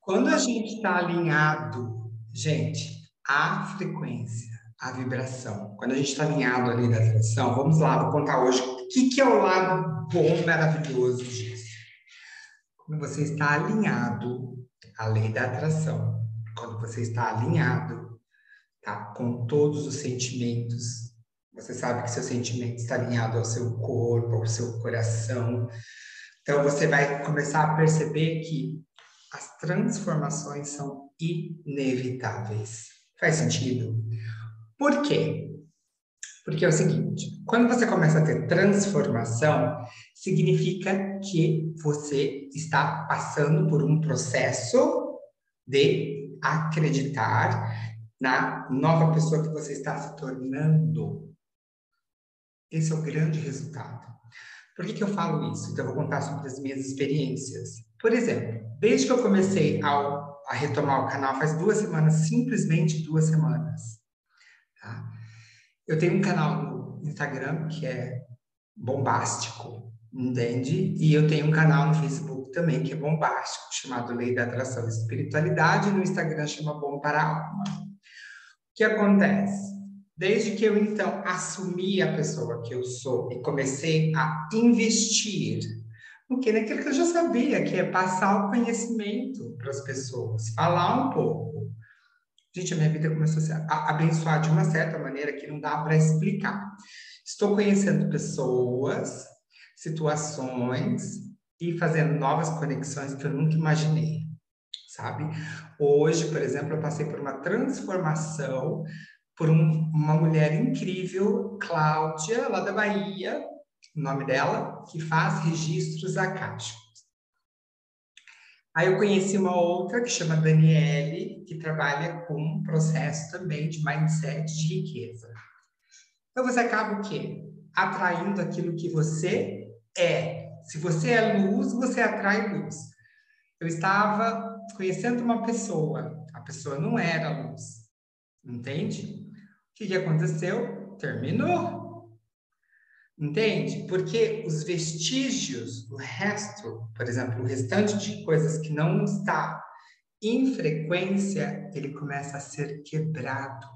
Quando a gente está alinhado, gente, a frequência, a vibração, quando a gente está alinhado ali da atração, vamos lá, vou contar hoje o que, que é o lado bom, maravilhoso disso. Quando você está alinhado à lei da atração, quando você está alinhado tá, com todos os sentimentos, você sabe que seu sentimento está alinhado ao seu corpo, ao seu coração. Então você vai começar a perceber que as transformações são inevitáveis. Faz sentido? Por quê? Porque é o seguinte: quando você começa a ter transformação, significa que você está passando por um processo de acreditar na nova pessoa que você está se tornando. Esse é o grande resultado. Por que, que eu falo isso? Então, eu vou contar sobre as minhas experiências. Por exemplo, desde que eu comecei a retomar o canal, faz duas semanas, simplesmente duas semanas. Tá? Eu tenho um canal no Instagram que é bombástico, entende? E eu tenho um canal no Facebook também que é bombástico, chamado Lei da Atração e Espiritualidade, no Instagram chama Bom para a Alma. O que acontece? Desde que eu então assumi a pessoa que eu sou e comecei a investir no que naquilo que eu já sabia, que é passar o conhecimento para as pessoas, falar um pouco. Gente, a minha vida começou a se abençoar de uma certa maneira que não dá para explicar. Estou conhecendo pessoas, situações e fazendo novas conexões que eu nunca imaginei, sabe? Hoje, por exemplo, eu passei por uma transformação por um, uma mulher incrível, Cláudia, lá da Bahia, o nome dela, que faz registros akáshicos. Aí eu conheci uma outra que chama Daniele, que trabalha com um processo também de mindset de riqueza. Então você acaba o quê? Atraindo aquilo que você é. Se você é luz, você atrai luz. Eu estava conhecendo uma pessoa, a pessoa não era luz. Entende? que, que aconteceu? Terminou. Entende? Porque os vestígios, o resto, por exemplo, o restante de coisas que não está em frequência, ele começa a ser quebrado.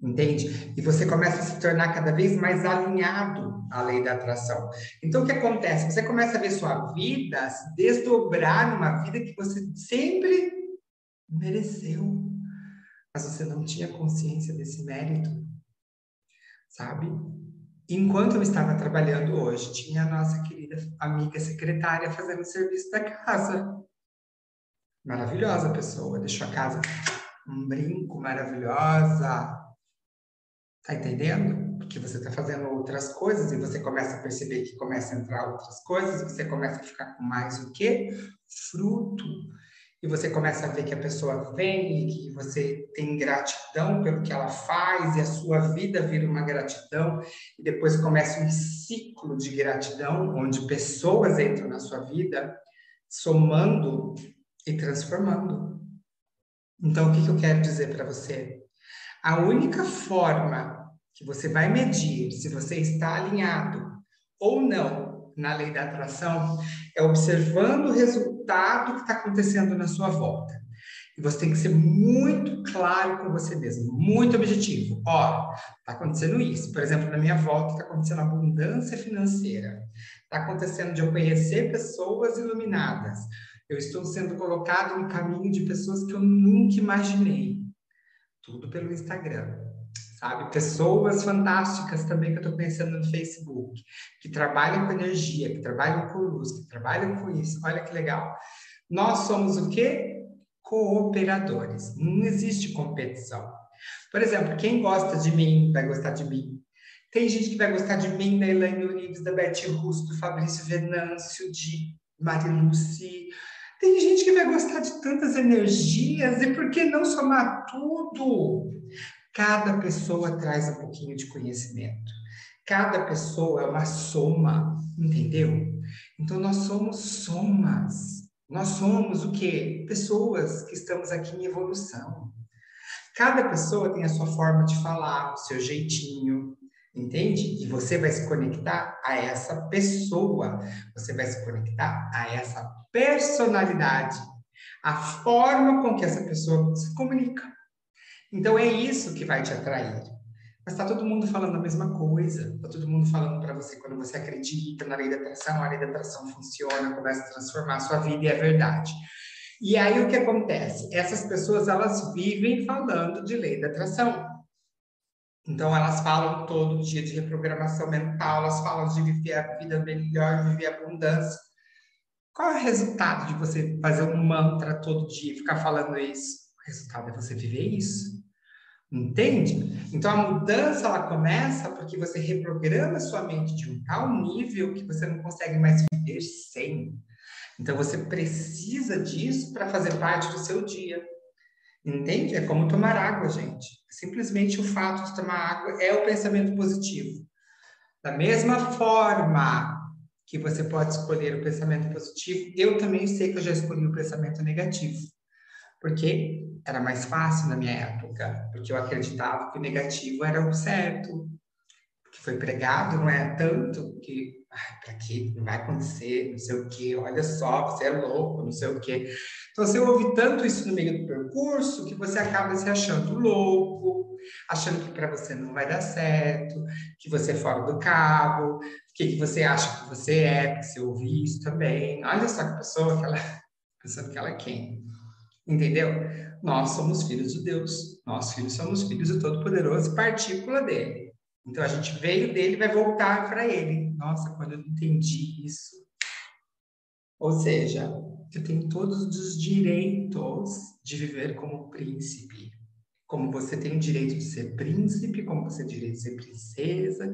Entende? E você começa a se tornar cada vez mais alinhado à lei da atração. Então, o que acontece? Você começa a ver sua vida se desdobrar numa vida que você sempre mereceu mas você não tinha consciência desse mérito, sabe? Enquanto eu estava trabalhando hoje, tinha a nossa querida amiga secretária fazendo o serviço da casa. Maravilhosa pessoa, deixou a casa um brinco maravilhosa. Tá entendendo? Porque você está fazendo outras coisas e você começa a perceber que começa a entrar outras coisas, você começa a ficar com mais o quê? Fruto e você começa a ver que a pessoa vem e que você tem gratidão pelo que ela faz e a sua vida vira uma gratidão e depois começa um ciclo de gratidão onde pessoas entram na sua vida somando e transformando. Então, o que, eu quero dizer para você? A única forma que você vai medir se você está alinhado ou não na lei da atração é observando o resultado que está acontecendo na sua volta. E você tem que ser muito claro com você mesmo, muito objetivo. Ó, está acontecendo isso. Por exemplo, na minha volta está acontecendo abundância financeira. Está acontecendo de eu conhecer pessoas iluminadas. Eu estou sendo colocado no caminho de pessoas que eu nunca imaginei. Tudo pelo Instagram sabe? Pessoas fantásticas também que eu estou conhecendo no Facebook, que trabalham com energia, que trabalham com luz, que trabalham com isso. Olha que legal. Nós somos o quê? Cooperadores. Não existe competição. Por exemplo, quem gosta de mim vai gostar de mim. Tem gente que vai gostar de mim, da Elaine Urives, da Beth Russo, do Fabrício Venâncio, de Mariluce. Tem gente que vai gostar de tantas energias, e por que não somar tudo? Cada pessoa traz um pouquinho de conhecimento. Cada pessoa é uma soma, entendeu? Então nós somos somas. Nós somos o quê? Pessoas que estamos aqui em evolução. Cada pessoa tem a sua forma de falar, o seu jeitinho, entende? E você vai se conectar a essa pessoa, você vai se conectar a essa personalidade, a forma com que essa pessoa se comunica. Então é isso que vai te atrair. Mas está todo mundo falando a mesma coisa. Está todo mundo falando para você quando você acredita na lei da atração, a lei da atração funciona, começa a transformar a sua vida e é verdade. E aí o que acontece? Essas pessoas elas vivem falando de lei da atração. Então elas falam todo dia de reprogramação mental, elas falam de viver a vida melhor, viver abundância. Qual é o resultado de você fazer um mantra todo dia e ficar falando isso? Resultado é você viver isso. Entende? Então a mudança ela começa porque você reprograma sua mente de um tal nível que você não consegue mais viver sem. Então você precisa disso para fazer parte do seu dia. Entende? É como tomar água, gente. Simplesmente o fato de tomar água é o pensamento positivo. Da mesma forma que você pode escolher o pensamento positivo, eu também sei que eu já escolhi o pensamento negativo. Porque era mais fácil na minha época, porque eu acreditava que o negativo era o certo, que foi pregado, não é tanto que para que não vai acontecer, não sei o que, olha só, você é louco, não sei o que. Então você ouve tanto isso no meio do percurso que você acaba se achando louco, achando que para você não vai dar certo, que você é fora do cabo, o que, que você acha que você é, porque você ouve isso também. Olha só que pessoa que ela, pensando que ela é quem. Entendeu? Nós somos filhos de Deus. Nós filhos somos filhos do Todo-Poderoso, partícula dele. Então a gente veio dele e vai voltar para ele. Nossa, quando eu entendi isso. Ou seja, eu tenho todos os direitos de viver como príncipe. Como você tem o direito de ser príncipe, como você tem o direito de ser princesa.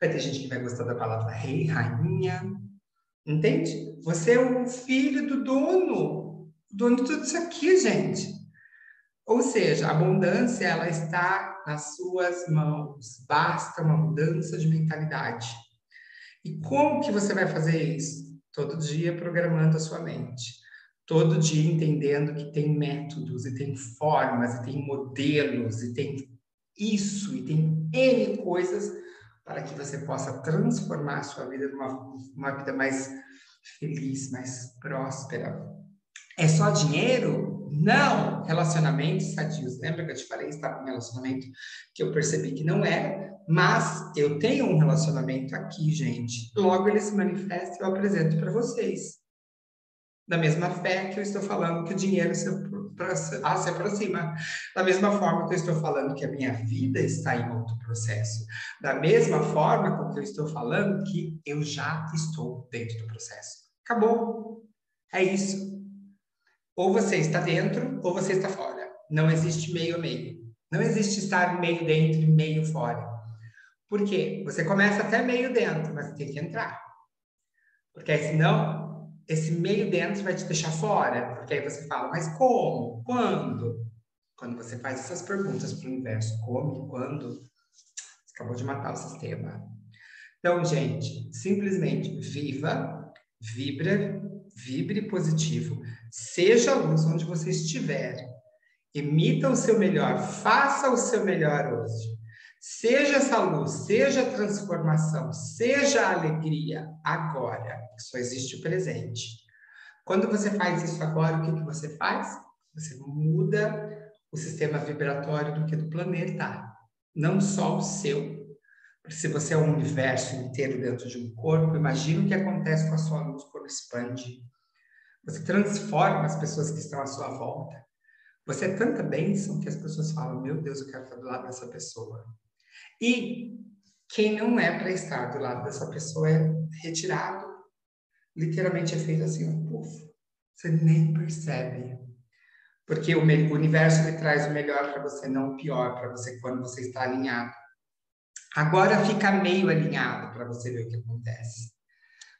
Vai ter gente que vai gostar da palavra rei, rainha. Entende? Você é o filho do dono. Dono de tudo isso aqui, gente. Ou seja, a abundância ela está nas suas mãos. Basta uma mudança de mentalidade. E como que você vai fazer isso? Todo dia programando a sua mente. Todo dia entendendo que tem métodos e tem formas e tem modelos e tem isso e tem N coisas para que você possa transformar a sua vida numa uma vida mais feliz, mais próspera. É só dinheiro? Não, relacionamentos sadios. Lembra que eu te falei, estava em um relacionamento que eu percebi que não era, mas eu tenho um relacionamento aqui, gente. Logo ele se manifesta e eu apresento para vocês. Da mesma fé que eu estou falando que o dinheiro se, ah, se aproxima. Da mesma forma que eu estou falando que a minha vida está em outro processo. Da mesma forma com que eu estou falando que eu já estou dentro do processo. Acabou. É isso. Ou você está dentro ou você está fora. Não existe meio a meio. Não existe estar meio dentro e meio fora. Por quê? Você começa até meio dentro, mas tem que entrar. Porque senão, esse meio dentro vai te deixar fora. Porque aí você fala, mas como? Quando? Quando você faz essas perguntas para o universo, como quando, você acabou de matar o sistema. Então, gente, simplesmente viva, vibra, vibre positivo, Seja luz onde você estiver. Emita o seu melhor, faça o seu melhor hoje. Seja essa luz, seja a transformação, seja a alegria agora. Só existe o presente. Quando você faz isso agora, o que, que você faz? Você muda o sistema vibratório do que do planeta. Não só o seu. Se você é um universo inteiro dentro de um corpo, imagina o que acontece com a sua luz quando expande você transforma as pessoas que estão à sua volta. Você é tanta bênção que as pessoas falam: Meu Deus, eu quero estar do lado dessa pessoa. E quem não é para estar do lado dessa pessoa é retirado. Literalmente é feito assim, um puf. Você nem percebe. Porque o, universo ele traz o melhor para você, não o pior para você quando você está alinhado. Agora fica meio alinhado para você ver o que acontece.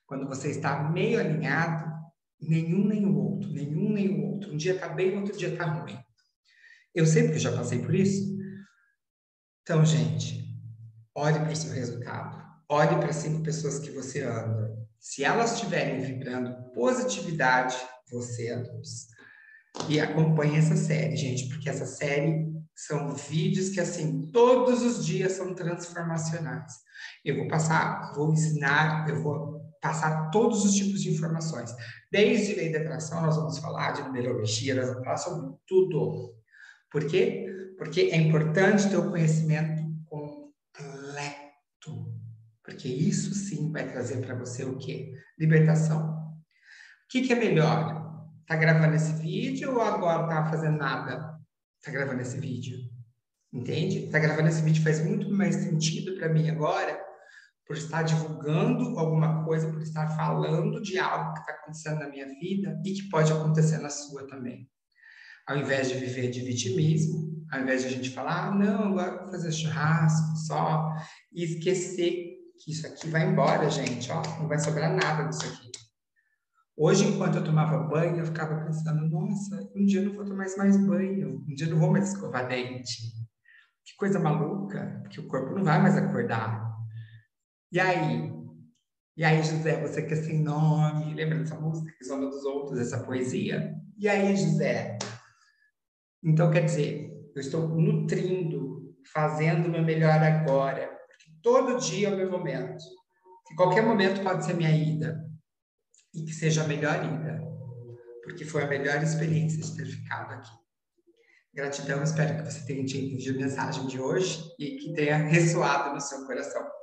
Quando você está meio alinhado, Nenhum nem o outro, nenhum nem o outro. Um dia está bem, outro dia está ruim. Eu sei porque já passei por isso. Então, gente, olhe para o seu resultado. Olhe para cinco pessoas que você anda. Se elas estiverem vibrando positividade, você é luz. E acompanhe essa série, gente, porque essa série são vídeos que, assim, todos os dias são transformacionais. Eu vou passar, vou ensinar, eu vou passar todos os tipos de informações. Desde lei da atração, nós vamos falar de numerologia, nós vamos falar sobre tudo. Por quê? Porque é importante ter o conhecimento completo. Porque isso sim vai trazer para você o quê? Libertação. O que, que é melhor? Tá gravando esse vídeo ou agora tá fazendo nada? Tá gravando esse vídeo. Entende? Tá gravando esse vídeo faz muito mais sentido para mim agora por estar divulgando alguma coisa, por estar falando de algo que está acontecendo na minha vida e que pode acontecer na sua também. Ao invés de viver de vitimismo, ao invés de a gente falar, ah, não, agora vou fazer churrasco só, e esquecer que isso aqui vai embora, gente, ó, não vai sobrar nada disso aqui. Hoje, enquanto eu tomava banho, eu ficava pensando, nossa, um dia eu não vou tomar mais banho, um dia eu não vou mais escovar dente. Que coisa maluca, porque o corpo não vai mais acordar. E aí? E aí, José, você que é sem nome, lembra dessa música, que Zona dos Outros, essa poesia? E aí, José? Então, quer dizer, eu estou nutrindo, fazendo o meu melhor agora, porque todo dia é o meu momento. Que qualquer momento pode ser minha ida, e que seja a melhor ida, porque foi a melhor experiência de ter ficado aqui. Gratidão, espero que você tenha entendido a mensagem de hoje e que tenha ressoado no seu coração.